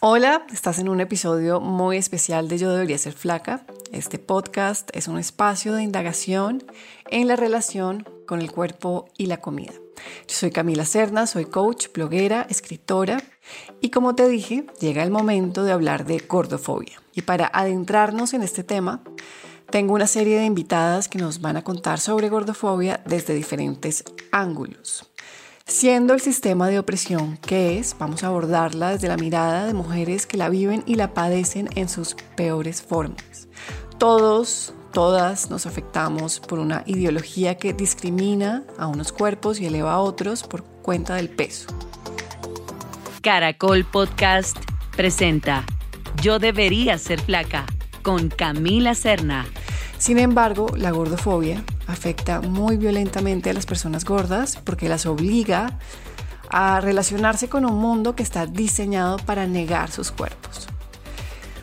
Hola, estás en un episodio muy especial de Yo debería ser flaca. Este podcast es un espacio de indagación en la relación con el cuerpo y la comida. Yo soy Camila Cerna, soy coach, bloguera, escritora y como te dije, llega el momento de hablar de gordofobia. Y para adentrarnos en este tema, tengo una serie de invitadas que nos van a contar sobre gordofobia desde diferentes ángulos. Siendo el sistema de opresión que es, vamos a abordarla desde la mirada de mujeres que la viven y la padecen en sus peores formas. Todos, todas nos afectamos por una ideología que discrimina a unos cuerpos y eleva a otros por cuenta del peso. Caracol Podcast presenta Yo debería ser flaca con Camila Serna. Sin embargo, la gordofobia afecta muy violentamente a las personas gordas porque las obliga a relacionarse con un mundo que está diseñado para negar sus cuerpos.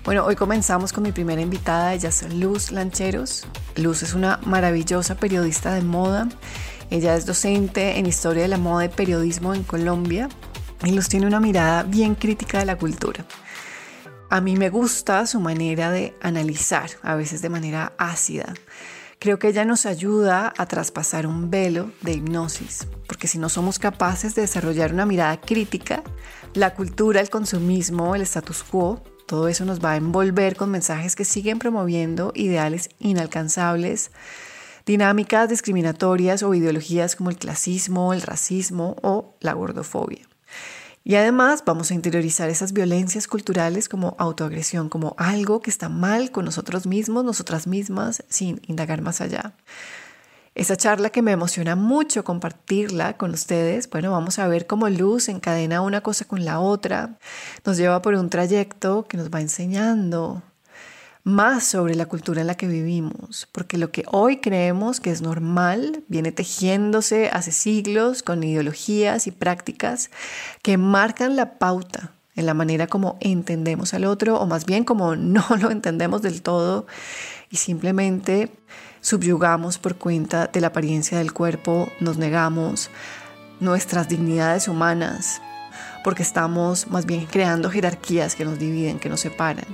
Bueno, hoy comenzamos con mi primera invitada, ella es Luz Lancheros. Luz es una maravillosa periodista de moda. Ella es docente en historia de la moda y periodismo en Colombia. Y Luz tiene una mirada bien crítica de la cultura. A mí me gusta su manera de analizar, a veces de manera ácida. Creo que ella nos ayuda a traspasar un velo de hipnosis, porque si no somos capaces de desarrollar una mirada crítica, la cultura, el consumismo, el status quo, todo eso nos va a envolver con mensajes que siguen promoviendo ideales inalcanzables, dinámicas discriminatorias o ideologías como el clasismo, el racismo o la gordofobia. Y además vamos a interiorizar esas violencias culturales como autoagresión, como algo que está mal con nosotros mismos, nosotras mismas, sin indagar más allá. Esa charla que me emociona mucho compartirla con ustedes, bueno, vamos a ver cómo Luz encadena una cosa con la otra, nos lleva por un trayecto que nos va enseñando más sobre la cultura en la que vivimos, porque lo que hoy creemos que es normal viene tejiéndose hace siglos con ideologías y prácticas que marcan la pauta en la manera como entendemos al otro, o más bien como no lo entendemos del todo y simplemente subyugamos por cuenta de la apariencia del cuerpo, nos negamos nuestras dignidades humanas, porque estamos más bien creando jerarquías que nos dividen, que nos separan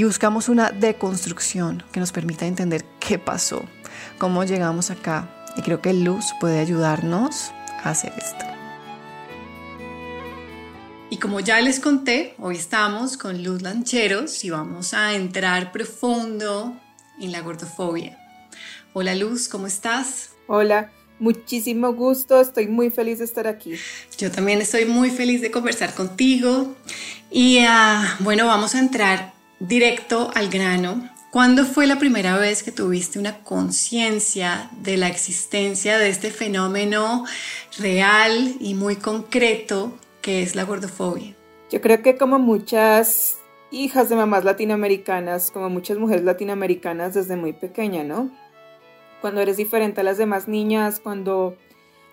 y buscamos una deconstrucción que nos permita entender qué pasó, cómo llegamos acá. Y creo que Luz puede ayudarnos a hacer esto. Y como ya les conté, hoy estamos con Luz Lancheros y vamos a entrar profundo en la gordofobia. Hola Luz, ¿cómo estás? Hola, muchísimo gusto, estoy muy feliz de estar aquí. Yo también estoy muy feliz de conversar contigo y ah, bueno, vamos a entrar directo al grano, ¿cuándo fue la primera vez que tuviste una conciencia de la existencia de este fenómeno real y muy concreto que es la gordofobia? Yo creo que como muchas hijas de mamás latinoamericanas, como muchas mujeres latinoamericanas desde muy pequeña, ¿no? Cuando eres diferente a las demás niñas, cuando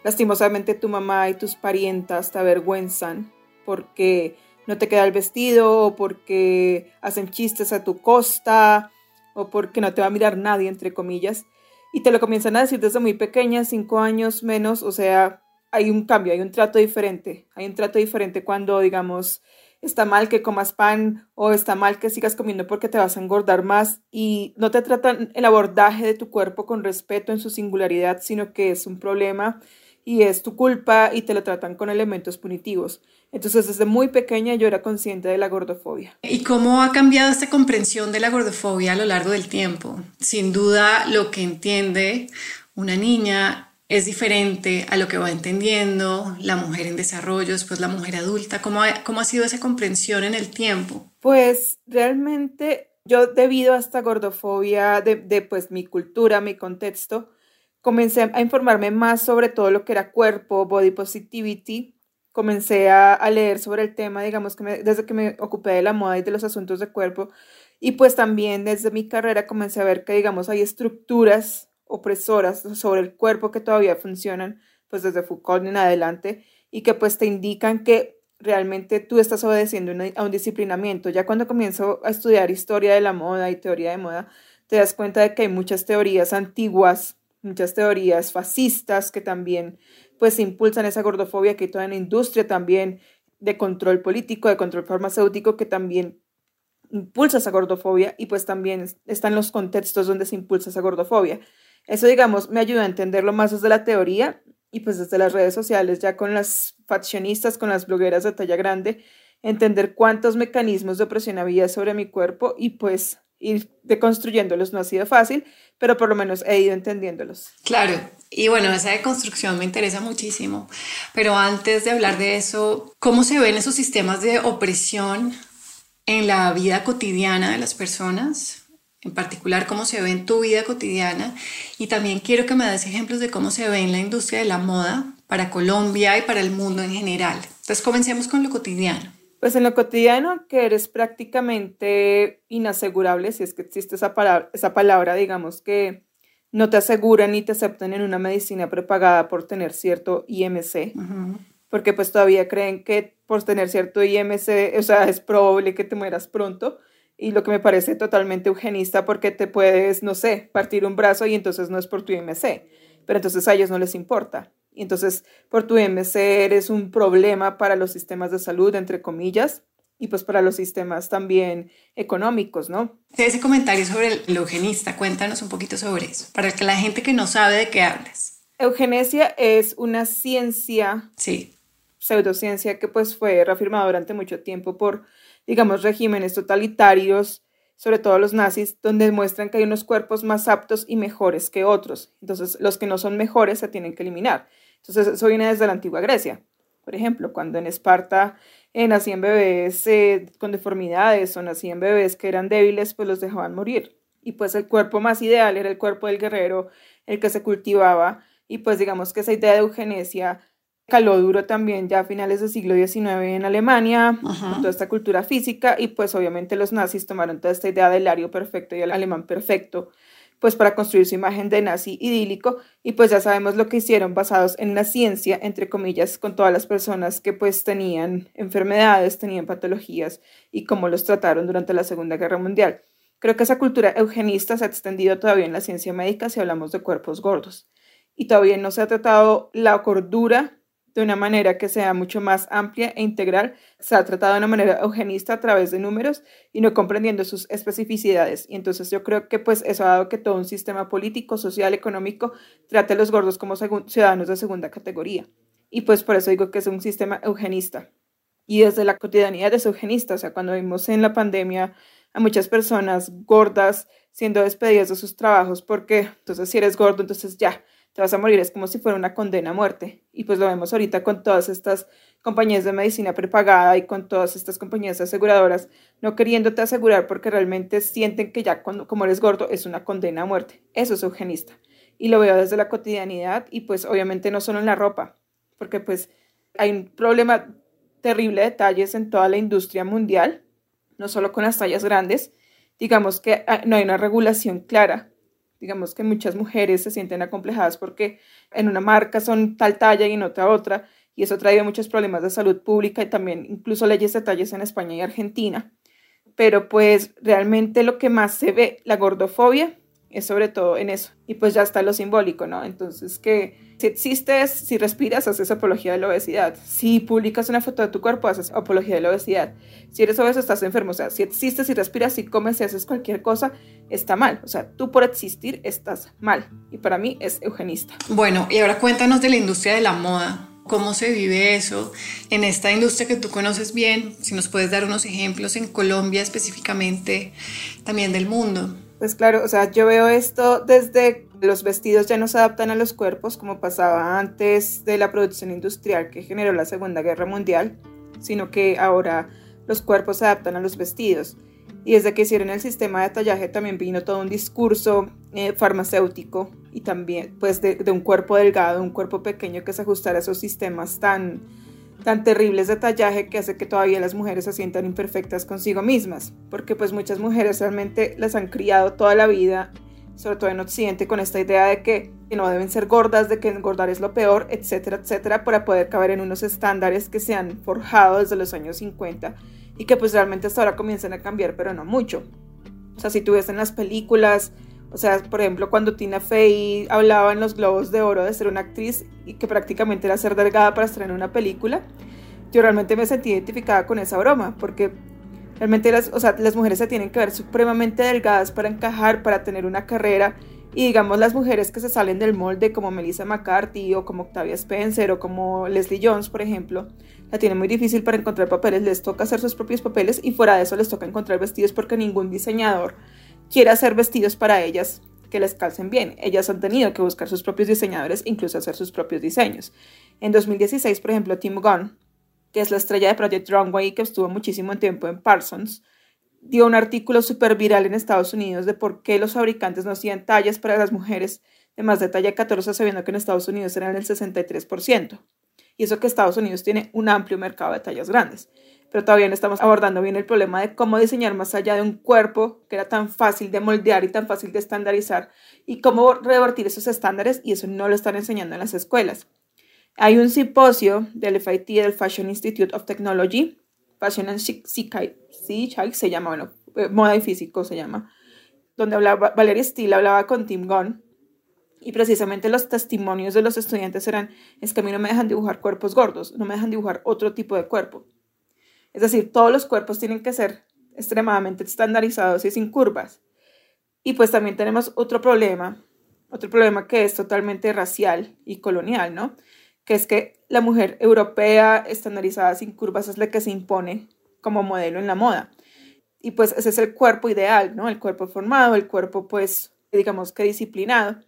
lastimosamente tu mamá y tus parientas te avergüenzan porque no te queda el vestido o porque hacen chistes a tu costa o porque no te va a mirar nadie, entre comillas. Y te lo comienzan a decir desde muy pequeña, cinco años menos, o sea, hay un cambio, hay un trato diferente. Hay un trato diferente cuando, digamos, está mal que comas pan o está mal que sigas comiendo porque te vas a engordar más y no te tratan el abordaje de tu cuerpo con respeto en su singularidad, sino que es un problema y es tu culpa y te lo tratan con elementos punitivos. Entonces, desde muy pequeña yo era consciente de la gordofobia. ¿Y cómo ha cambiado esta comprensión de la gordofobia a lo largo del tiempo? Sin duda, lo que entiende una niña es diferente a lo que va entendiendo la mujer en desarrollo, después la mujer adulta. ¿Cómo ha, cómo ha sido esa comprensión en el tiempo? Pues realmente yo debido a esta gordofobia de, de pues mi cultura, mi contexto, comencé a informarme más sobre todo lo que era cuerpo, body positivity. Comencé a, leer sobre el tema, digamos que desde que me ocupé de la moda y de los asuntos de cuerpo. Y pues también desde mi carrera comencé a ver que, digamos, hay estructuras opresoras sobre el cuerpo que todavía funcionan, pues desde Foucault en adelante, y que pues te indican que realmente tú estás obedeciendo a un disciplinamiento. Ya cuando comienzo a estudiar historia de la moda y teoría de moda, te das cuenta de que hay muchas teorías antiguas muchas teorías fascistas que también pues impulsan esa gordofobia que hay toda en la industria también de control político, de control farmacéutico que también impulsa esa gordofobia y pues también están los contextos donde se impulsa esa gordofobia. Eso, digamos, me ayuda a entenderlo más desde la teoría y pues desde las redes sociales, ya con las faccionistas, con las blogueras de talla grande, entender cuántos mecanismos de opresión había sobre mi cuerpo y pues ir deconstruyéndolos no ha sido fácil, pero por lo menos he ido entendiéndolos. Claro, y bueno, esa deconstrucción me interesa muchísimo, pero antes de hablar de eso, ¿cómo se ven esos sistemas de opresión en la vida cotidiana de las personas? En particular, cómo se ve en tu vida cotidiana. Y también quiero que me des ejemplos de cómo se ve en la industria de la moda para Colombia y para el mundo en general. Entonces, comencemos con lo cotidiano. Pues en lo cotidiano, que eres prácticamente inasegurable, si es que existe esa palabra, esa palabra digamos que no te aseguran ni te aceptan en una medicina prepagada por tener cierto IMC, porque pues todavía creen que por tener cierto IMC, o sea, es probable que te mueras pronto, y lo que me parece totalmente eugenista porque te puedes, no sé, partir un brazo y entonces no es por tu IMC, pero entonces a ellos no les importa. Y entonces, por tu IMC eres un problema para los sistemas de salud, entre comillas, y pues para los sistemas también económicos, ¿no? Ese comentario sobre el eugenista, cuéntanos un poquito sobre eso, para que la gente que no sabe de qué hablas. Eugenesia es una ciencia, sí. pseudociencia que pues fue reafirmada durante mucho tiempo por, digamos, regímenes totalitarios, sobre todo los nazis, donde muestran que hay unos cuerpos más aptos y mejores que otros. Entonces, los que no son mejores se tienen que eliminar. Entonces, eso viene desde la antigua Grecia. Por ejemplo, cuando en Esparta eh, nacían bebés eh, con deformidades o nacían bebés que eran débiles, pues los dejaban morir. Y pues el cuerpo más ideal era el cuerpo del guerrero, el que se cultivaba. Y pues digamos que esa idea de eugenesia caló duro también ya a finales del siglo XIX en Alemania, con toda esta cultura física. Y pues obviamente los nazis tomaron toda esta idea del ario perfecto y el alemán perfecto pues para construir su imagen de nazi idílico y pues ya sabemos lo que hicieron basados en la ciencia, entre comillas, con todas las personas que pues tenían enfermedades, tenían patologías y cómo los trataron durante la Segunda Guerra Mundial. Creo que esa cultura eugenista se ha extendido todavía en la ciencia médica si hablamos de cuerpos gordos y todavía no se ha tratado la cordura de una manera que sea mucho más amplia e integral, se ha tratado de una manera eugenista a través de números y no comprendiendo sus especificidades. Y entonces yo creo que pues eso ha dado que todo un sistema político, social, económico trate a los gordos como ciudadanos de segunda categoría. Y pues por eso digo que es un sistema eugenista. Y desde la cotidianidad es eugenista, o sea, cuando vimos en la pandemia a muchas personas gordas siendo despedidas de sus trabajos porque entonces si eres gordo, entonces ya, te vas a morir, es como si fuera una condena a muerte. Y pues lo vemos ahorita con todas estas compañías de medicina prepagada y con todas estas compañías aseguradoras no queriéndote asegurar porque realmente sienten que ya cuando, como eres gordo es una condena a muerte. Eso es eugenista. Y lo veo desde la cotidianidad y pues obviamente no solo en la ropa, porque pues hay un problema terrible de talles en toda la industria mundial, no solo con las tallas grandes, digamos que ah, no hay una regulación clara Digamos que muchas mujeres se sienten acomplejadas porque en una marca son tal talla y en otra otra, y eso trae muchos problemas de salud pública y también incluso leyes de tallas en España y Argentina. Pero pues realmente lo que más se ve, la gordofobia, es sobre todo en eso. Y pues ya está lo simbólico, ¿no? Entonces que si existes, si respiras, haces apología de la obesidad. Si publicas una foto de tu cuerpo, haces apología de la obesidad. Si eres obeso, estás enfermo. O sea, si existes, si respiras, si comes, si haces cualquier cosa, está mal. O sea, tú por existir estás mal. Y para mí es eugenista. Bueno, y ahora cuéntanos de la industria de la moda. ¿Cómo se vive eso en esta industria que tú conoces bien? Si nos puedes dar unos ejemplos en Colombia específicamente, también del mundo. Pues claro, o sea, yo veo esto desde los vestidos ya no se adaptan a los cuerpos como pasaba antes de la producción industrial que generó la Segunda Guerra Mundial, sino que ahora los cuerpos se adaptan a los vestidos. Y desde que hicieron el sistema de tallaje también vino todo un discurso eh, farmacéutico y también pues de, de, un cuerpo delgado, un cuerpo pequeño que se ajustara a esos sistemas tan tan terribles de tallaje que hace que todavía las mujeres se sientan imperfectas consigo mismas, porque pues muchas mujeres realmente las han criado toda la vida, sobre todo en Occidente, con esta idea de que, no deben ser gordas, de que engordar es lo peor, etcétera, etcétera, para poder caber en unos estándares que se han forjado desde los años 50 y que pues realmente hasta ahora comienzan a cambiar, pero no mucho. O sea, si tú en las películas, o sea, por ejemplo, cuando Tina Fey hablaba en los Globos de Oro de ser una actriz y que prácticamente era ser delgada para estar en una película, yo realmente me sentí identificada con esa broma, porque realmente las, o sea, las mujeres se tienen que ver supremamente delgadas para encajar, para tener una carrera. Y digamos las mujeres que se salen del molde como Melissa McCarthy o como Octavia Spencer o como Leslie Jones, por ejemplo, la tienen muy difícil para encontrar papeles, les toca hacer sus propios papeles y fuera de eso les toca encontrar vestidos porque ningún diseñador quiere hacer vestidos para ellas que les calcen bien. Ellas han tenido que buscar sus propios diseñadores, incluso hacer sus propios diseños. En 2016, por ejemplo, Tim Gunn, que es la estrella de Project Runway que estuvo muchísimo tiempo en Parsons, dio un artículo súper viral en Estados Unidos de por qué los fabricantes no hacían tallas para las mujeres de más de talla 14, sabiendo que en Estados Unidos eran el 63%. Y eso que Estados Unidos tiene un amplio mercado de tallas grandes. Pero todavía no estamos abordando bien el problema de cómo diseñar más allá de un cuerpo que era tan fácil de moldear y tan fácil de estandarizar y cómo revertir esos estándares y eso no lo están enseñando en las escuelas. Hay un simposio del FIT, del Fashion Institute of Technology, Fashion and Chic, se llama, bueno, eh, moda y físico se llama, donde hablaba, Valeria Steele hablaba con Tim Gunn y precisamente los testimonios de los estudiantes eran, es que a mí no me dejan dibujar cuerpos gordos, no me dejan dibujar otro tipo de cuerpo. Es decir, todos los cuerpos tienen que ser extremadamente estandarizados y sin curvas. Y pues también tenemos otro problema, otro problema que es totalmente racial y colonial, ¿no? que es que la mujer europea estandarizada sin curvas es la que se impone como modelo en la moda. Y pues ese es el cuerpo ideal, ¿no? El cuerpo formado, el cuerpo pues digamos que disciplinado.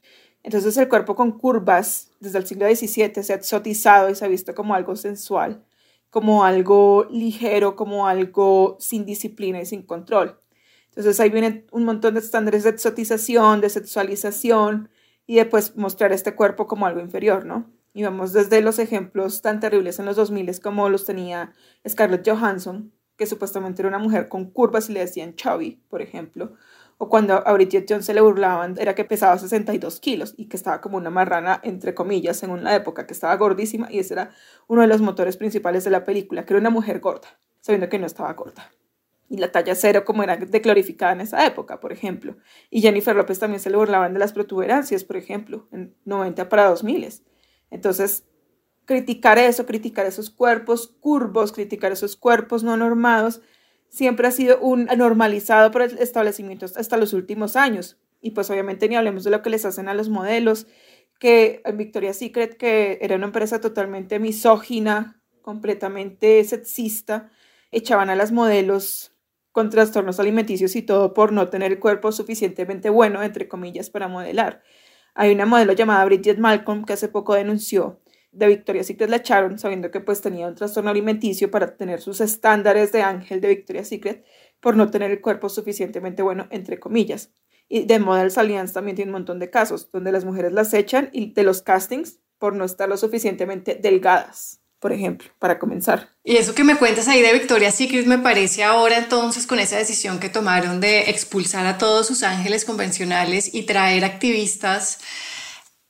Entonces el cuerpo con curvas desde el siglo XVII se ha exotizado y se ha visto como algo sensual, como algo ligero, como algo sin disciplina y sin control. Entonces ahí viene un montón de estándares de exotización, de sexualización y de pues mostrar este cuerpo como algo inferior, ¿no? Y vamos desde los ejemplos tan terribles en los 2000 como los tenía Scarlett Johansson, que supuestamente era una mujer con curvas y le decían chubby, por ejemplo. O cuando a Bridget Jones se le burlaban, era que pesaba 62 kilos y que estaba como una marrana, entre comillas, según la época, que estaba gordísima y ese era uno de los motores principales de la película, que era una mujer gorda, sabiendo que no estaba gorda. Y la talla cero como era de glorificada en esa época, por ejemplo. Y Jennifer López también se le burlaban de las protuberancias, por ejemplo, en 90 para 2000. Entonces, criticar eso, criticar esos cuerpos curvos, criticar esos cuerpos no normados, siempre ha sido un normalizado por el establecimiento hasta los últimos años. Y pues obviamente ni hablemos de lo que les hacen a los modelos, que en Victoria's Secret, que era una empresa totalmente misógina, completamente sexista, echaban a las modelos con trastornos alimenticios y todo por no tener el cuerpo suficientemente bueno, entre comillas, para modelar. Hay una modelo llamada Bridget Malcolm que hace poco denunció de Victoria's Secret la echaron sabiendo que pues tenía un trastorno alimenticio para tener sus estándares de ángel de Victoria's Secret por no tener el cuerpo suficientemente bueno, entre comillas. Y de Models Alliance también tiene un montón de casos donde las mujeres las echan y de los castings por no estar lo suficientemente delgadas por ejemplo, para comenzar. Y eso que me cuentas ahí de Victoria's Secret me parece ahora entonces con esa decisión que tomaron de expulsar a todos sus ángeles convencionales y traer activistas,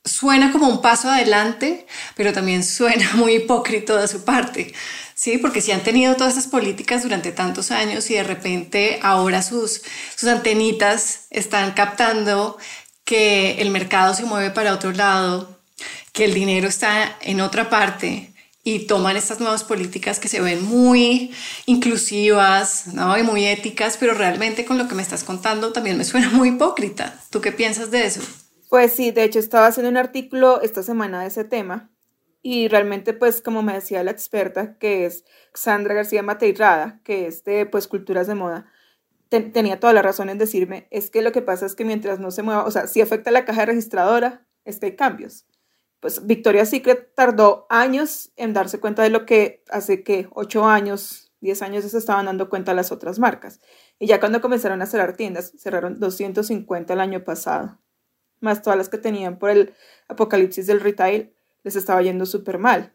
suena como un paso adelante, pero también suena muy hipócrita de su parte. Sí, porque si han tenido todas estas políticas durante tantos años y de repente ahora sus, sus antenitas están captando que el mercado se mueve para otro lado, que el dinero está en otra parte, y toman estas nuevas políticas que se ven muy inclusivas ¿no? y muy éticas, pero realmente con lo que me estás contando también me suena muy hipócrita. ¿Tú qué piensas de eso? Pues sí, de hecho estaba haciendo un artículo esta semana de ese tema y realmente pues como me decía la experta que es Sandra García Mateirada, que es de pues culturas de moda, tenía toda la razón en decirme, es que lo que pasa es que mientras no se mueva, o sea, si afecta la caja registradora, es que hay cambios pues Victoria's Secret tardó años en darse cuenta de lo que hace que ocho años, diez años se estaban dando cuenta las otras marcas. Y ya cuando comenzaron a cerrar tiendas, cerraron 250 el año pasado. Más todas las que tenían por el apocalipsis del retail, les estaba yendo súper mal.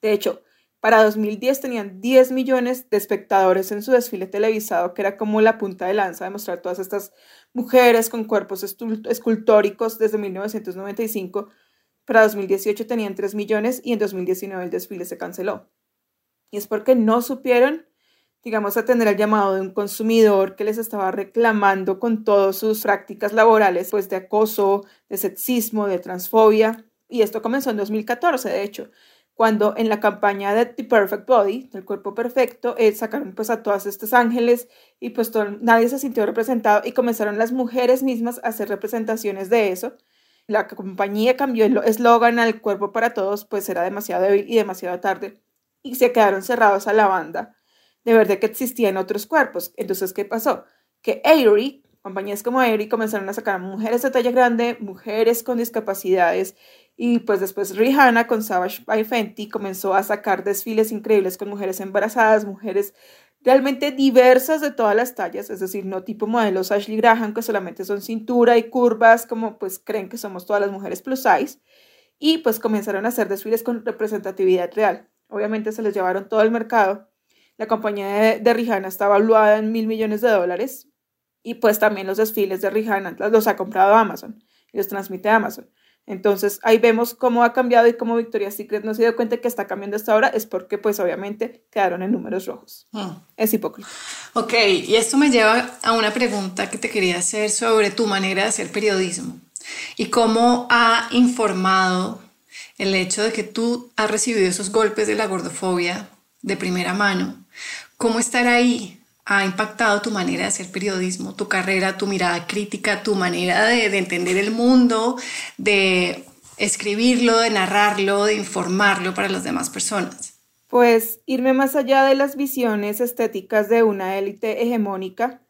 De hecho, para 2010 tenían 10 millones de espectadores en su desfile televisado, que era como la punta de lanza de mostrar todas estas mujeres con cuerpos escultóricos desde 1995 para 2018 tenían 3 millones y en 2019 el desfile se canceló. Y es porque no supieron, digamos, atender el llamado de un consumidor que les estaba reclamando con todas sus prácticas laborales, pues de acoso, de sexismo, de transfobia. Y esto comenzó en 2014, de hecho, cuando en la campaña de The Perfect Body, del cuerpo perfecto, eh, sacaron pues a todas estos ángeles y pues nadie se sintió representado y comenzaron las mujeres mismas a hacer representaciones de eso. La compañía cambió el eslogan al cuerpo para todos, pues era demasiado débil y demasiado tarde y se quedaron cerrados a la banda de ver de que existían otros cuerpos. Entonces, ¿qué pasó? Que Avery, compañías como Avery comenzaron a sacar mujeres de talla grande, mujeres con discapacidades y pues después Rihanna con Savage by Fenty comenzó a sacar desfiles increíbles con mujeres embarazadas, mujeres realmente diversas de todas las tallas, es decir, no tipo modelos Ashley Graham que solamente son cintura y curvas como pues creen que somos todas las mujeres plus size y pues comenzaron a hacer desfiles con representatividad real. Obviamente se les llevaron todo el mercado. La compañía de, de Rihanna está valuada en mil millones de dólares y pues también los desfiles de Rihanna los ha comprado Amazon y los transmite Amazon. Entonces ahí vemos cómo ha cambiado y cómo Victoria's Secret no se dio cuenta que está cambiando hasta ahora, es porque pues obviamente quedaron en números rojos. Ah. Es hipócrita. Ok, y esto me lleva a una pregunta que te quería hacer sobre tu manera de hacer periodismo y cómo ha informado el hecho de que tú has recibido esos golpes de la gordofobia de primera mano. ¿Cómo estar ahí ha impactado tu manera de hacer periodismo, tu carrera, tu mirada crítica, tu manera de, entender el mundo, de escribirlo, de narrarlo, de informarlo para las demás personas? Pues irme más allá de las visiones estéticas de una élite hegemónica,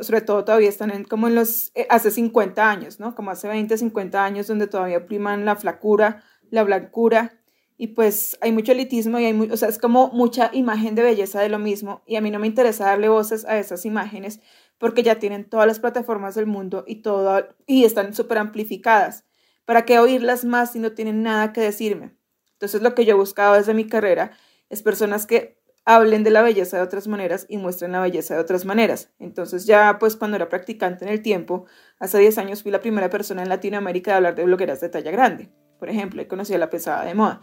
sobre todo todavía están como en los, eh, hace 50 años, ¿no? Como hace 20, 50 años donde todavía priman la flacura, la blancura, y pues hay mucho elitismo y hay o sea, es como mucha imagen de belleza de lo mismo y a mí no me interesa darle voces a esas imágenes porque ya tienen todas las plataformas del mundo y todo y están súper amplificadas. ¿Para qué oírlas más si no tienen nada que decirme? Entonces lo que yo he buscado desde mi carrera es personas que hablen de la belleza de otras maneras y muestren la belleza de otras maneras. Entonces ya pues cuando era practicante en el tiempo, hace 10 años fui la primera persona en Latinoamérica de hablar de blogueras de talla grande. Por ejemplo, y conocí a la pesada de moda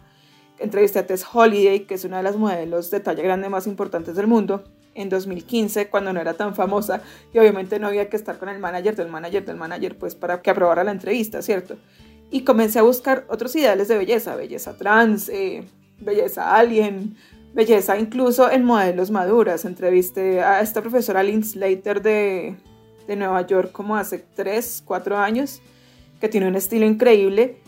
entrevisté a Tess Holiday, que es una de las modelos de talla grande más importantes del mundo, en 2015, cuando no era tan famosa y obviamente no había que estar con el manager del manager del manager, pues para que aprobara la entrevista, ¿cierto? Y comencé a buscar otros ideales de belleza, belleza trans, eh, belleza alien, belleza incluso en modelos maduras. Entrevisté a esta profesora Lynn Slater de, de Nueva York como hace 3, 4 años, que tiene un estilo increíble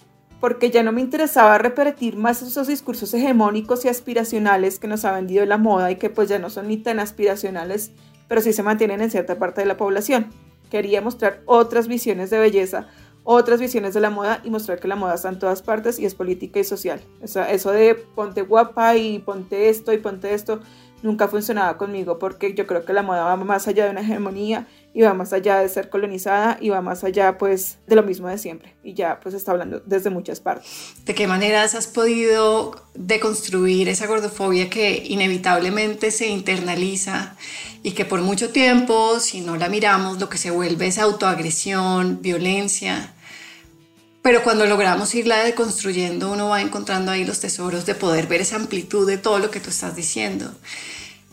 porque ya no me interesaba repetir más esos discursos hegemónicos y aspiracionales que nos ha vendido la moda y que pues ya no son ni tan aspiracionales, pero sí se mantienen en cierta parte de la población. Quería mostrar otras visiones de belleza, otras visiones de la moda y mostrar que la moda está en todas partes y es política y social. O sea, eso de ponte guapa y ponte esto y ponte esto nunca funcionaba conmigo porque yo creo que la moda va más allá de una hegemonía y va más allá de ser colonizada y va más allá pues de lo mismo de siempre y ya pues está hablando desde muchas partes. ¿De qué maneras has podido deconstruir esa gordofobia que inevitablemente se internaliza y que por mucho tiempo si no la miramos lo que se vuelve es autoagresión, violencia? Pero cuando logramos irla deconstruyendo, uno va encontrando ahí los tesoros de poder ver esa amplitud de todo lo que tú estás diciendo.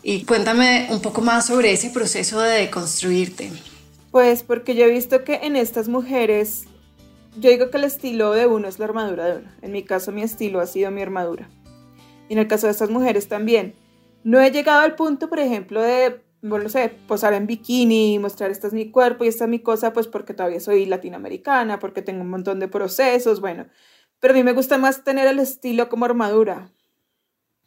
Y cuéntame un poco más sobre ese proceso de deconstruirte. Pues porque yo he visto que en estas mujeres, yo digo que el estilo de uno es la armadura de uno. En mi caso mi estilo ha sido mi armadura. Y en el caso de estas mujeres también. No he llegado al punto, por ejemplo, de, bueno, no sé, posar en bikini, mostrar este es mi cuerpo y esta es mi cosa, pues porque todavía soy latinoamericana, porque tengo un montón de procesos, bueno. Pero a mí me gusta más tener el estilo como armadura.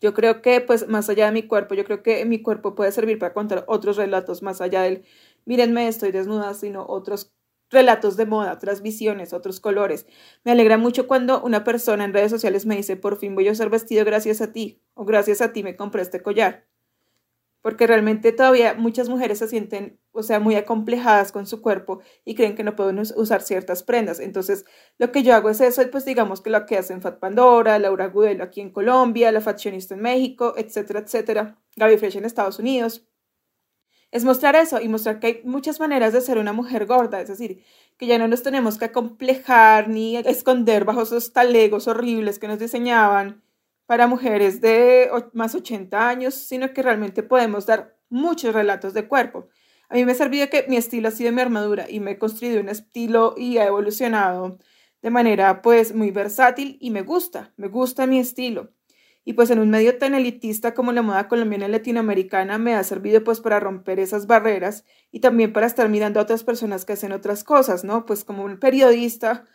Yo creo que, pues, más allá de mi cuerpo, yo creo que mi cuerpo puede servir para contar otros relatos más allá del, mírenme, estoy desnuda, sino otros relatos de moda, otras visiones, otros colores. Me alegra mucho cuando una persona en redes sociales me dice, por fin voy a usar vestido gracias a ti, o gracias a ti me compré este collar porque realmente todavía muchas mujeres se sienten, o sea, muy acomplejadas con su cuerpo y creen que no pueden usar ciertas prendas. Entonces, lo que yo hago es eso, pues digamos que lo que hacen Fat Pandora, Laura Gudelo aquí en Colombia, la Fashionista en México, etcétera, etcétera, Gaby Fresh en Estados Unidos. Es mostrar eso y mostrar que hay muchas maneras de ser una mujer gorda, es decir, que ya no nos tenemos que acomplejar ni esconder bajo esos talegos horribles que nos diseñaban para mujeres de más 80 años, sino que realmente podemos dar muchos relatos de cuerpo. A mí me ha servido que mi estilo ha sido mi armadura y me he construido un estilo y ha evolucionado de manera pues muy versátil y me gusta, me gusta mi estilo. y pues en un medio tan elitista como la moda colombiana y latinoamericana me ha servido pues para romper esas barreras y también para estar mirando a otras personas que hacen otras cosas, ¿no? Pues como un periodista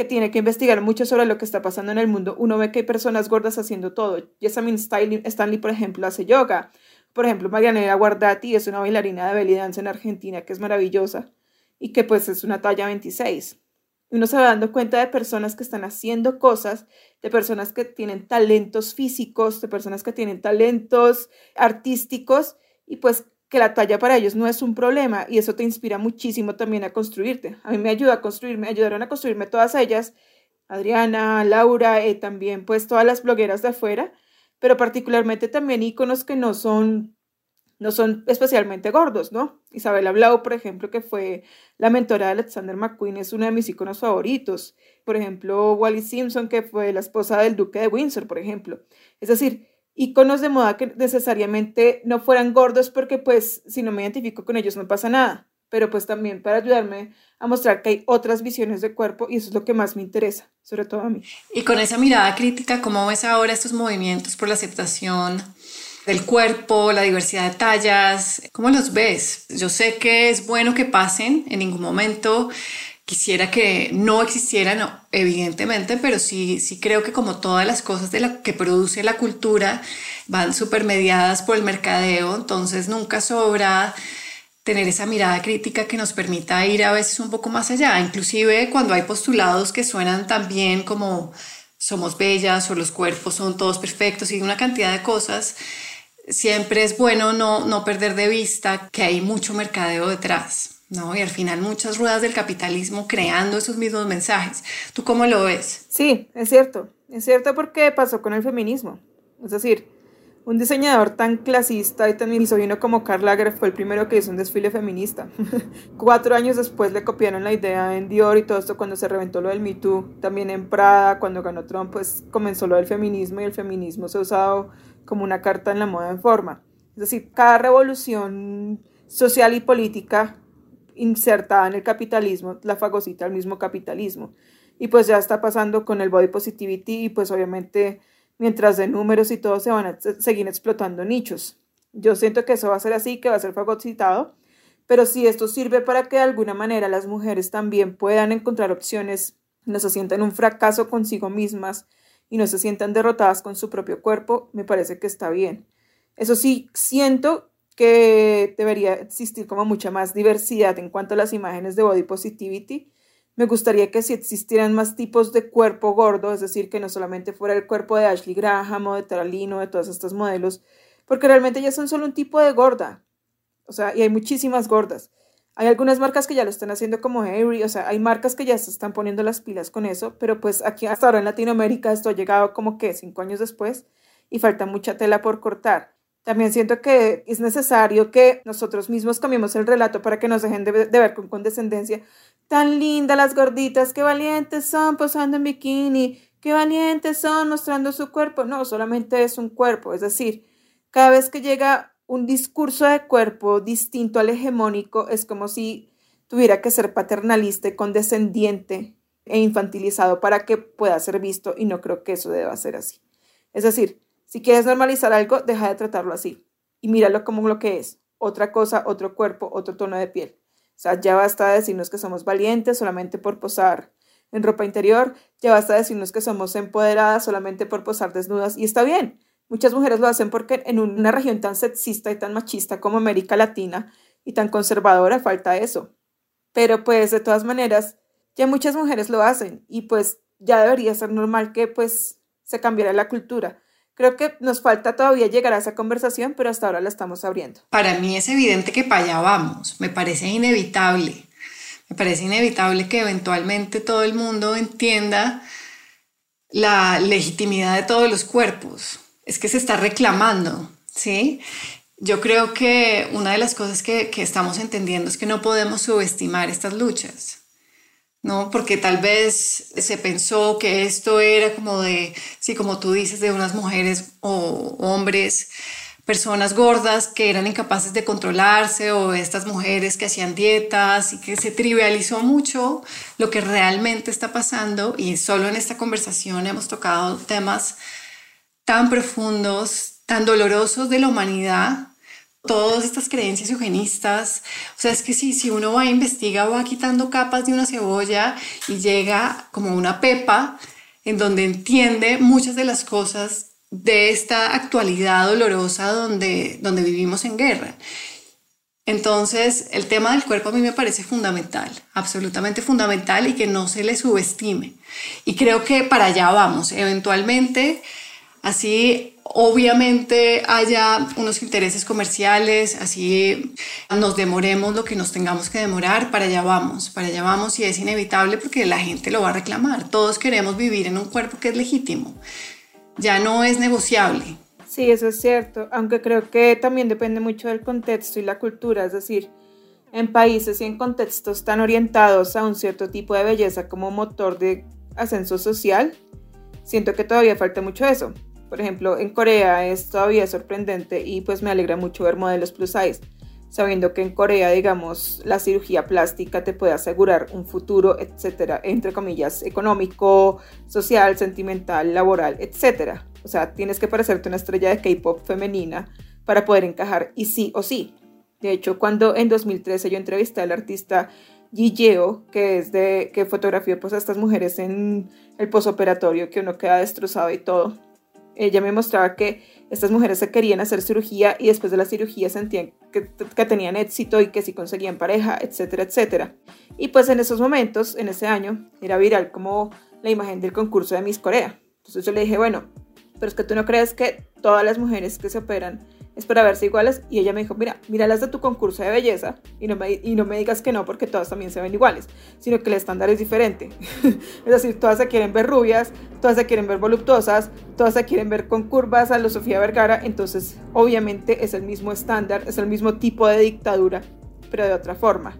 que tiene que investigar mucho sobre lo que está pasando en el mundo, uno ve que hay personas gordas haciendo todo. Jessamine Stanley, por ejemplo, hace yoga. Por ejemplo, Marianela Guardati es una bailarina de belly dance en Argentina que es maravillosa y que pues es una talla 26 uno se va dando cuenta de personas que están haciendo cosas, de personas que tienen talentos físicos, de personas que tienen talentos artísticos y pues que la talla para ellos no es un problema y eso te inspira muchísimo también a construirte. A mí me ayuda a construirme, ayudaron a construirme todas ellas, Adriana, Laura, eh, también pues todas las blogueras de afuera, pero particularmente también íconos que no son no son especialmente gordos, ¿no? Isabel Blau, por ejemplo, que fue la mentora de Alexander McQueen, es uno de mis iconos favoritos. Por ejemplo, Wally Simpson, que fue la esposa del duque de Windsor, por ejemplo. Es decir, iconos de moda que necesariamente no fueran gordos porque pues si no me identifico con ellos no pasa nada, pero pues también para ayudarme a mostrar que hay otras visiones de cuerpo y eso es lo que más me interesa, sobre todo a mí. Y con esa mirada crítica, ¿cómo ves ahora estos movimientos por la aceptación del cuerpo, la diversidad de tallas. ¿Cómo los ves? Yo sé que es bueno que pasen, en ningún momento quisiera que no existieran, evidentemente, pero sí, sí creo que como todas las cosas de la que produce la cultura van supermediadas por el mercadeo, entonces nunca sobra tener esa mirada crítica que nos permita ir a veces un poco más allá, inclusive cuando hay postulados que suenan también como somos bellas o los cuerpos son todos perfectos y una cantidad de cosas siempre es bueno no, no perder de vista que hay mucho mercadeo detrás, ¿no? Y al final muchas ruedas del capitalismo creando esos mismos mensajes. ¿Tú cómo lo ves? Sí, es cierto. Es cierto porque pasó con el feminismo. Es decir, un diseñador tan clasista y tan misógino como Karl Lagerfeld fue el primero que hizo un desfile feminista. Cuatro años después le copiaron la idea en Dior y todo esto cuando se reventó lo del Me Too. También en Prada, cuando ganó Trump, pues comenzó lo del feminismo y el feminismo se ha usado como una carta en la moda en forma. Es decir, cada revolución social y política insertada en el capitalismo la fagocita al mismo capitalismo. Y pues ya está pasando con el body positivity y pues obviamente mientras de números y todo se van a seguir explotando nichos. Yo siento que eso va a ser así, que va a ser fagocitado, pero si esto sirve para que de alguna manera las mujeres también puedan encontrar opciones, no se sientan un fracaso consigo mismas y no se sientan derrotadas con su propio cuerpo, me parece que está bien. Eso sí, siento que debería existir como mucha más diversidad en cuanto a las imágenes de body positivity. Me gustaría que si existieran más tipos de cuerpo gordo, es decir, que no solamente fuera el cuerpo de Ashley Graham o de Taralino, de todos estos modelos, porque realmente ya son solo un tipo de gorda. O sea, y hay muchísimas gordas. Hay algunas marcas que ya lo están haciendo como Avery, o sea, hay marcas que ya se están poniendo las pilas con eso, pero pues aquí hasta ahora en Latinoamérica esto ha llegado como que cinco años después y falta mucha tela por cortar. También siento que es necesario que nosotros mismos cambiemos el relato para que nos dejen de, ver con condescendencia. Tan lindas las gorditas, qué valientes son posando en bikini, qué valientes son mostrando su cuerpo. No, solamente es un cuerpo, es decir, cada vez que llega un discurso de cuerpo distinto al hegemónico es como si tuviera que ser paternalista y condescendiente e infantilizado para que pueda ser visto y no creo que eso deba ser así. Es decir, si quieres normalizar algo, deja de tratarlo así y míralo como lo que es, otra cosa, otro cuerpo, otro tono de piel. O sea, ya basta de decirnos que somos valientes solamente por posar en ropa interior, ya basta de decirnos que somos empoderadas solamente por posar desnudas y está bien. Muchas mujeres lo hacen porque en una región tan sexista y tan machista como América Latina y tan conservadora falta eso. Pero pues de todas maneras, ya muchas mujeres lo hacen y pues ya debería ser normal que pues se cambiara la cultura. Creo que nos falta todavía llegar a esa conversación, pero hasta ahora la estamos abriendo. Para mí es evidente que para allá vamos, me parece inevitable. Me parece inevitable que eventualmente todo el mundo entienda la legitimidad de todos los cuerpos es que se está reclamando, ¿sí? Yo creo que una de las cosas que, que estamos entendiendo es que no podemos subestimar estas luchas, ¿no? Porque tal vez se pensó que esto era como de, sí, como tú dices, de unas mujeres o hombres, personas gordas que eran incapaces de controlarse o estas mujeres que hacían dietas y que se trivializó mucho lo que realmente está pasando y solo en esta conversación hemos tocado temas tan profundos, tan dolorosos de la humanidad, todas estas creencias eugenistas. O sea, es que si, si uno va a investigar, va quitando capas de una cebolla y llega como una pepa en donde entiende muchas de las cosas de esta actualidad dolorosa donde, donde vivimos en guerra. Entonces, el tema del cuerpo a mí me parece fundamental, absolutamente fundamental y que no se le subestime. Y creo que para allá vamos. Eventualmente, así obviamente haya unos intereses comerciales, así nos demoremos lo que nos tengamos que demorar, para allá vamos, para allá vamos y es inevitable porque la gente lo va a reclamar. Todos queremos vivir en un cuerpo que es legítimo, ya no es negociable. Sí, eso es cierto, aunque creo que también depende mucho del contexto y la cultura, es decir, en países y en contextos tan orientados a un cierto tipo de belleza como motor de ascenso social, siento que todavía falta mucho eso. Por ejemplo, en Corea es todavía sorprendente y pues me alegra mucho ver modelos plus size, sabiendo que en Corea, digamos, la cirugía plástica te puede asegurar un futuro, etcétera, entre comillas, económico, social, sentimental, laboral, etcétera. O sea, tienes que parecerte una estrella de K-pop femenina para poder encajar y sí o sí. De hecho, cuando en 2013 yo entrevisté al artista Ji Yeo, que es de que fotografió pues a estas mujeres en el posoperatorio que uno queda destrozado y todo, ella me mostraba que estas mujeres se querían hacer cirugía y después de la cirugía sentían que, tenían éxito y que sí conseguían pareja, etcétera, etcétera. Y pues en esos momentos, en ese año, era viral como la imagen del concurso de Miss Corea. Entonces yo le dije, bueno, pero es que tú no crees que todas las mujeres que se operan es para verse iguales. Y ella me dijo, mira, mira las de tu concurso de belleza y no, me, y no me digas que no porque todas también se ven iguales, sino que el estándar es diferente. es decir, todas se quieren ver rubias, todas se quieren ver voluptuosas, todas se quieren ver con curvas a lo Sofía Vergara, entonces obviamente es el mismo estándar, es el mismo tipo de dictadura, pero de otra forma.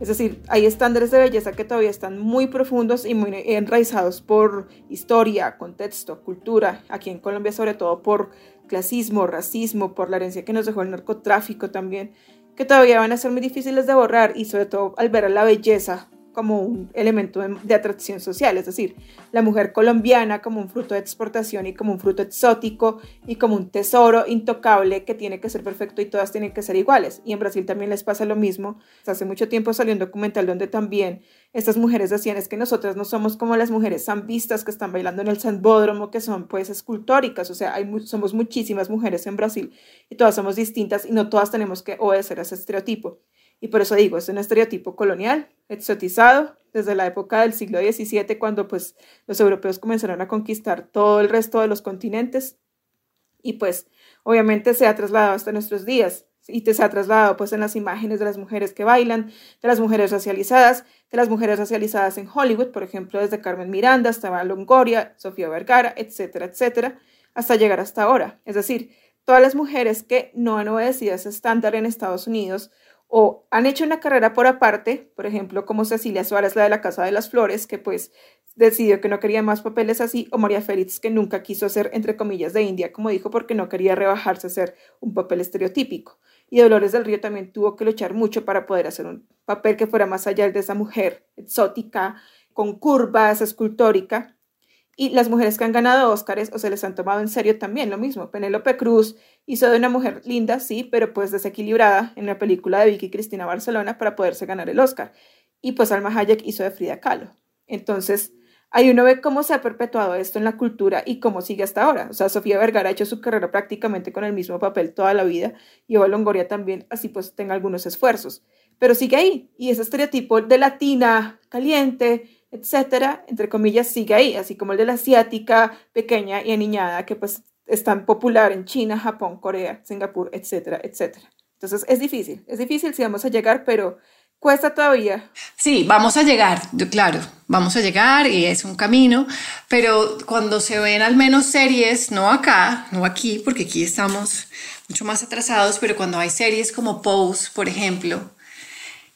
Es decir, hay estándares de belleza que todavía están muy profundos y muy enraizados por historia, contexto, cultura, aquí en Colombia sobre todo por clasismo, racismo, por la herencia que nos dejó el narcotráfico también, que todavía van a ser muy difíciles de borrar y sobre todo al ver a la belleza como un elemento de, atracción social, es decir, la mujer colombiana como un fruto de exportación y como un fruto exótico y como un tesoro intocable que tiene que ser perfecto y todas tienen que ser iguales. Y en Brasil también les pasa lo mismo. Hace mucho tiempo salió un documental donde también estas mujeres decían es que nosotras no somos como las mujeres zambistas que están bailando en el sambódromo, que son pues escultóricas, o sea, hay, somos muchísimas mujeres en Brasil y todas somos distintas y no todas tenemos que obedecer a ese estereotipo. Y por eso digo, es un estereotipo colonial, exotizado, desde la época del siglo XVII, cuando pues los europeos comenzaron a conquistar todo el resto de los continentes. Y pues obviamente se ha trasladado hasta nuestros días y se ha trasladado pues en las imágenes de las mujeres que bailan, de las mujeres racializadas, de las mujeres racializadas en Hollywood, por ejemplo, desde Carmen Miranda hasta Longoria, Sofía Vergara, etcétera, etcétera, hasta llegar hasta ahora. Es decir, todas las mujeres que no han obedecido ese estándar en Estados Unidos o han hecho una carrera por aparte, por ejemplo, como Cecilia Suárez, la de la Casa de las Flores, que pues decidió que no quería más papeles así, o María Félix, que nunca quiso ser, entre comillas, de India, como dijo, porque no quería rebajarse a ser un papel estereotípico. Y Dolores del Río también tuvo que luchar mucho para poder hacer un papel que fuera más allá de esa mujer exótica, con curvas, escultórica, y las mujeres que han ganado Óscares o se les han tomado en serio también lo mismo. Penélope Cruz hizo de una mujer linda, sí, pero pues desequilibrada en la película de Vicky Cristina Barcelona para poderse ganar el Óscar. Y pues Alma Hayek hizo de Frida Kahlo. Entonces, ahí uno ve cómo se ha perpetuado esto en la cultura y cómo sigue hasta ahora. O sea, Sofía Vergara ha hecho su carrera prácticamente con el mismo papel toda la vida y Eva Longoria también, así pues tenga algunos esfuerzos. Pero sigue ahí. Y ese estereotipo de latina, caliente, etcétera, entre comillas, sigue ahí, así como el de la asiática pequeña y aniñada, que pues es tan popular en China, Japón, Corea, Singapur, etcétera, etcétera. Entonces es difícil, es difícil si vamos a llegar, pero cuesta todavía. Sí, vamos a llegar, claro, vamos a llegar y es un camino, pero cuando se ven al menos series, no acá, no aquí, porque aquí estamos mucho más atrasados, pero cuando hay series como Pose, por ejemplo,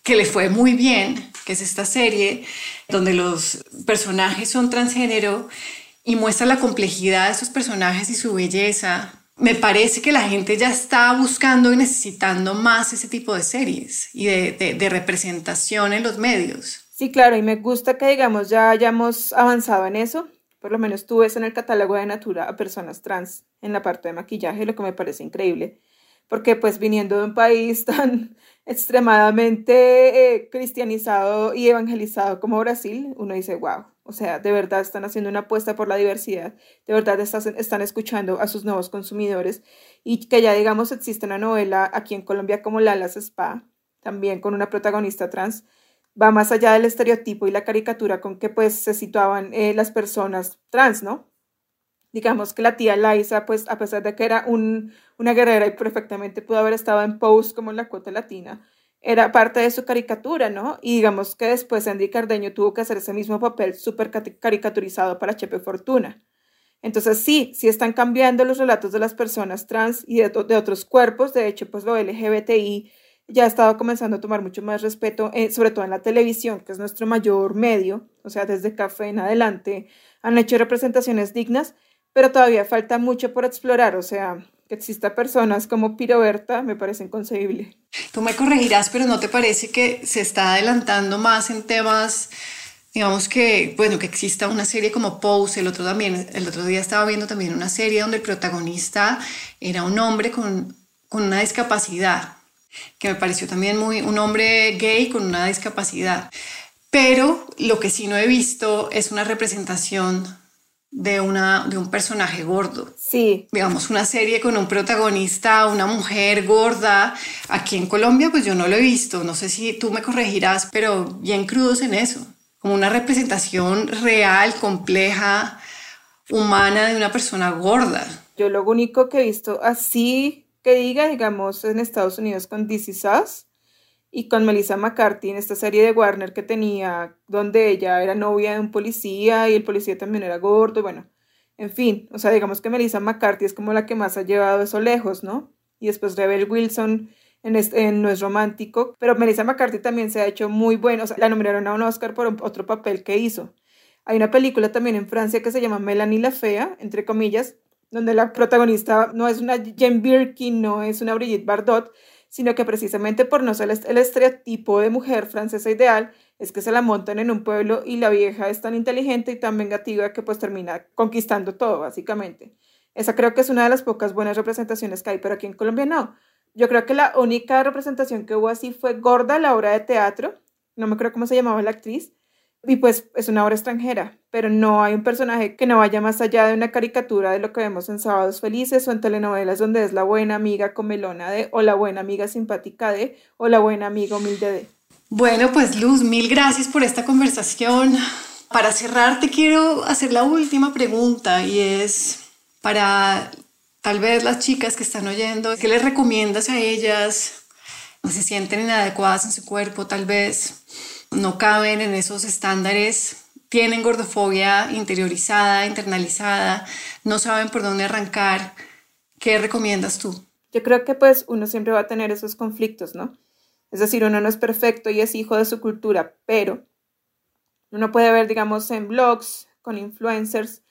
que le fue muy bien, que es esta serie donde los personajes son transgénero y muestra la complejidad de esos personajes y su belleza. Me parece que la gente ya está buscando y necesitando más ese tipo de series y de, de representación en los medios. Sí, claro, y me gusta que digamos ya hayamos avanzado en eso, Por lo menos tú ves en el catálogo de Natura a personas trans en la parte de maquillaje, lo que me parece increíble. Porque pues viniendo de un país tan extremadamente eh, cristianizado y evangelizado como Brasil, uno dice, wow, o sea, de verdad están haciendo una apuesta por la diversidad, de verdad están escuchando a sus nuevos consumidores y que ya digamos existe una novela aquí en Colombia como Lalas Spa, también con una protagonista trans, va más allá del estereotipo y la caricatura con que pues se situaban eh, las personas trans, ¿no? Digamos que la tía Liza, pues a pesar de que era un, una guerrera y perfectamente pudo haber estado en Pose como en la cuota latina, era parte de su caricatura, ¿no? Y digamos que después Andy Cardeño tuvo que hacer ese mismo papel súper caricaturizado para Chepe Fortuna. Entonces sí, sí están cambiando los relatos de las personas trans y de, otros cuerpos, de hecho pues lo LGBTI ya ha comenzando a tomar mucho más respeto, eh, sobre todo en la televisión, que es nuestro mayor medio, o sea, desde Café en adelante, han hecho representaciones dignas, pero todavía falta mucho por explorar, o sea, que exista personas como Piroberta me parece inconcebible. Tú me corregirás, pero ¿no te parece que se está adelantando más en temas, digamos que, bueno, que exista una serie como Pose, el otro también, el otro día estaba viendo también una serie donde el protagonista era un hombre con, con una discapacidad, que me pareció también muy un hombre gay con una discapacidad. Pero lo que sí no he visto es una representación de, una, de un personaje gordo. Sí. Digamos, una serie con un protagonista, una mujer gorda. Aquí en Colombia, pues yo no lo he visto. No sé si tú me corregirás, pero bien crudos en eso. Como una representación real, compleja, humana de una persona gorda. Yo lo único que he visto así que diga, digamos, en Estados Unidos con This Is Us y con Melissa McCarthy en esta serie de Warner que tenía, donde ella era novia de un policía y el policía también era gordo, y bueno, en fin, o sea, digamos que Melissa McCarthy es como la que más ha llevado eso lejos, ¿no? Y después Rebel Wilson en, en No es romántico, pero Melissa McCarthy también se ha hecho muy buena, o sea, la nombraron a un Oscar por otro papel que hizo. Hay una película también en Francia que se llama Melanie la Fea, entre comillas, donde la protagonista no es una Jane Birkin, no es una Brigitte Bardot, sino que precisamente por no ser el estereotipo de mujer francesa ideal, es que se la montan en un pueblo y la vieja es tan inteligente y tan vengativa que pues termina conquistando todo, básicamente. Esa creo que es una de las pocas buenas representaciones que hay, pero aquí en Colombia no. Yo creo que la única representación que hubo así fue Gorda, la obra de teatro, no me acuerdo cómo se llamaba la actriz, y pues es una obra extranjera, pero no hay un personaje que no vaya más allá de una caricatura de lo que vemos en Sábados Felices o en telenovelas donde es la buena amiga comelona de o la buena amiga simpática de o la buena amiga humilde de. Bueno, pues Luz, mil gracias por esta conversación. Para cerrar te quiero hacer la última pregunta y es para tal vez las chicas que están oyendo, ¿qué les recomiendas a ellas? Se sienten inadecuadas en su cuerpo, tal vez no caben en esos estándares, tienen gordofobia interiorizada, internalizada, no saben por dónde arrancar. ¿Qué recomiendas tú? Yo creo que pues uno siempre va a tener esos conflictos, ¿no? Es decir, uno no es perfecto y es hijo de su cultura, pero uno puede ver, digamos, en blogs con influencers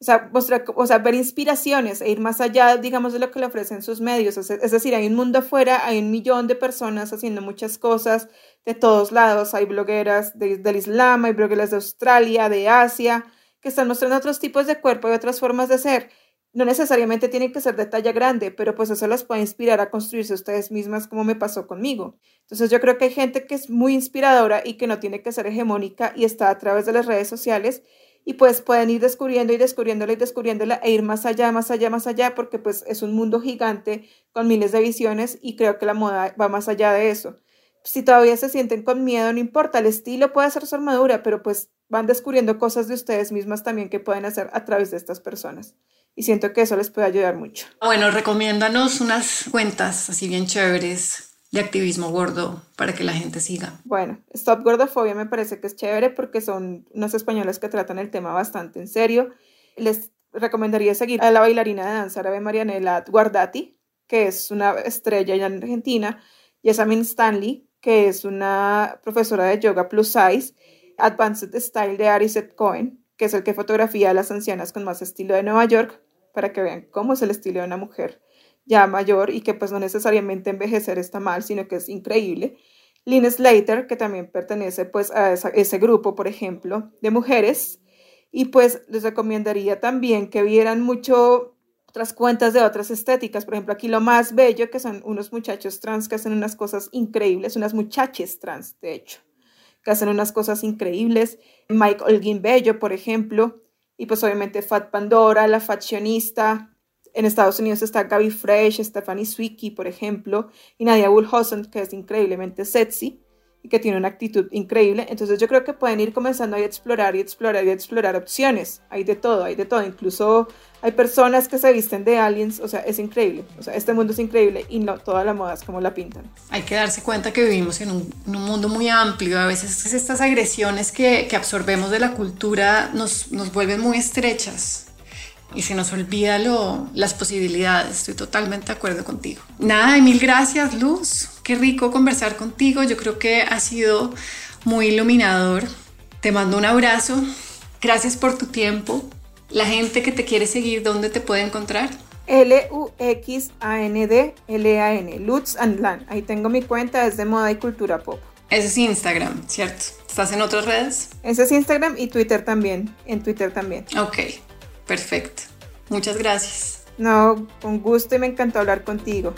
o sea, o sea, ver inspiraciones e ir más allá, digamos, de lo que le ofrecen sus medios. Es decir, hay un mundo afuera, hay un millón de personas haciendo muchas cosas de todos lados. Hay blogueras del Islam, hay blogueras de Australia, de Asia, que están mostrando otros tipos de cuerpo y otras formas de ser. No necesariamente tienen que ser de talla grande, pero pues eso las puede inspirar a construirse ustedes mismas como me pasó conmigo. Entonces yo creo que hay gente que es muy inspiradora y que no tiene que ser hegemónica y está a través de las redes sociales y pues pueden ir descubriendo y descubriéndola y descubriéndola e ir más allá, más allá, más allá, porque pues es un mundo gigante con miles de visiones y creo que la moda va más allá de eso. Si todavía se sienten con miedo, no importa, el estilo puede ser su armadura, pero pues van descubriendo cosas de ustedes mismas también que pueden hacer a través de estas personas. Y siento que eso les puede ayudar mucho. Bueno, recomiéndanos unas cuentas así bien chéveres de activismo gordo para que la gente siga. Bueno, Stop Gordofobia me parece que es chévere porque son unas españolas que tratan el tema bastante en serio. Les recomendaría seguir a la bailarina de danza árabe Marianela Guardati, que es una estrella ya en Argentina, y a Samin Stanley, que es una profesora de yoga plus size, Advanced Style de Ariset Cohen, que es el que fotografía a las ancianas con más estilo de Nueva York, para que vean cómo es el estilo de una mujer ya mayor y que pues no necesariamente envejecer está mal, sino que es increíble. Lynn Slater, que también pertenece pues a ese grupo, por ejemplo, de mujeres. Y pues les recomendaría también que vieran mucho otras cuentas de otras estéticas. Por ejemplo, aquí lo más bello que son unos muchachos trans que hacen unas cosas increíbles, unas muchachas trans, de hecho, que hacen unas cosas increíbles. Mike Olguín Bello, por ejemplo, y pues obviamente Fat Pandora, la faccionista. En Estados Unidos está Gaby Fresh, Stephanie Swicky, por ejemplo, y Nadia Woolhosen, que es increíblemente sexy y que tiene una actitud increíble. Entonces yo creo que pueden ir comenzando a explorar y explorar y explorar opciones. Hay de todo, hay de todo. Incluso hay personas que se visten de aliens. O sea, es increíble. O sea, este mundo es increíble y no toda la moda es como la pintan. Hay que darse cuenta que vivimos en un, mundo muy amplio. A veces estas agresiones que, que absorbemos de la cultura nos, nos vuelven muy estrechas y se nos olvida lo, las posibilidades. Estoy totalmente de acuerdo contigo. Nada, mil gracias, Luz. Qué rico conversar contigo. Yo creo que ha sido muy iluminador. Te mando un abrazo. Gracias por tu tiempo. La gente que te quiere seguir, ¿dónde te puede encontrar? L-U-X-A-N-D L-A-N, Lutz and Lan. Ahí tengo mi cuenta, es de moda y cultura pop. Ese es Instagram, ¿cierto? ¿Estás en otras redes? Ese es Instagram y Twitter también. En Twitter también. Ok, perfecto. Muchas gracias. No, con gusto y me encantó hablar contigo.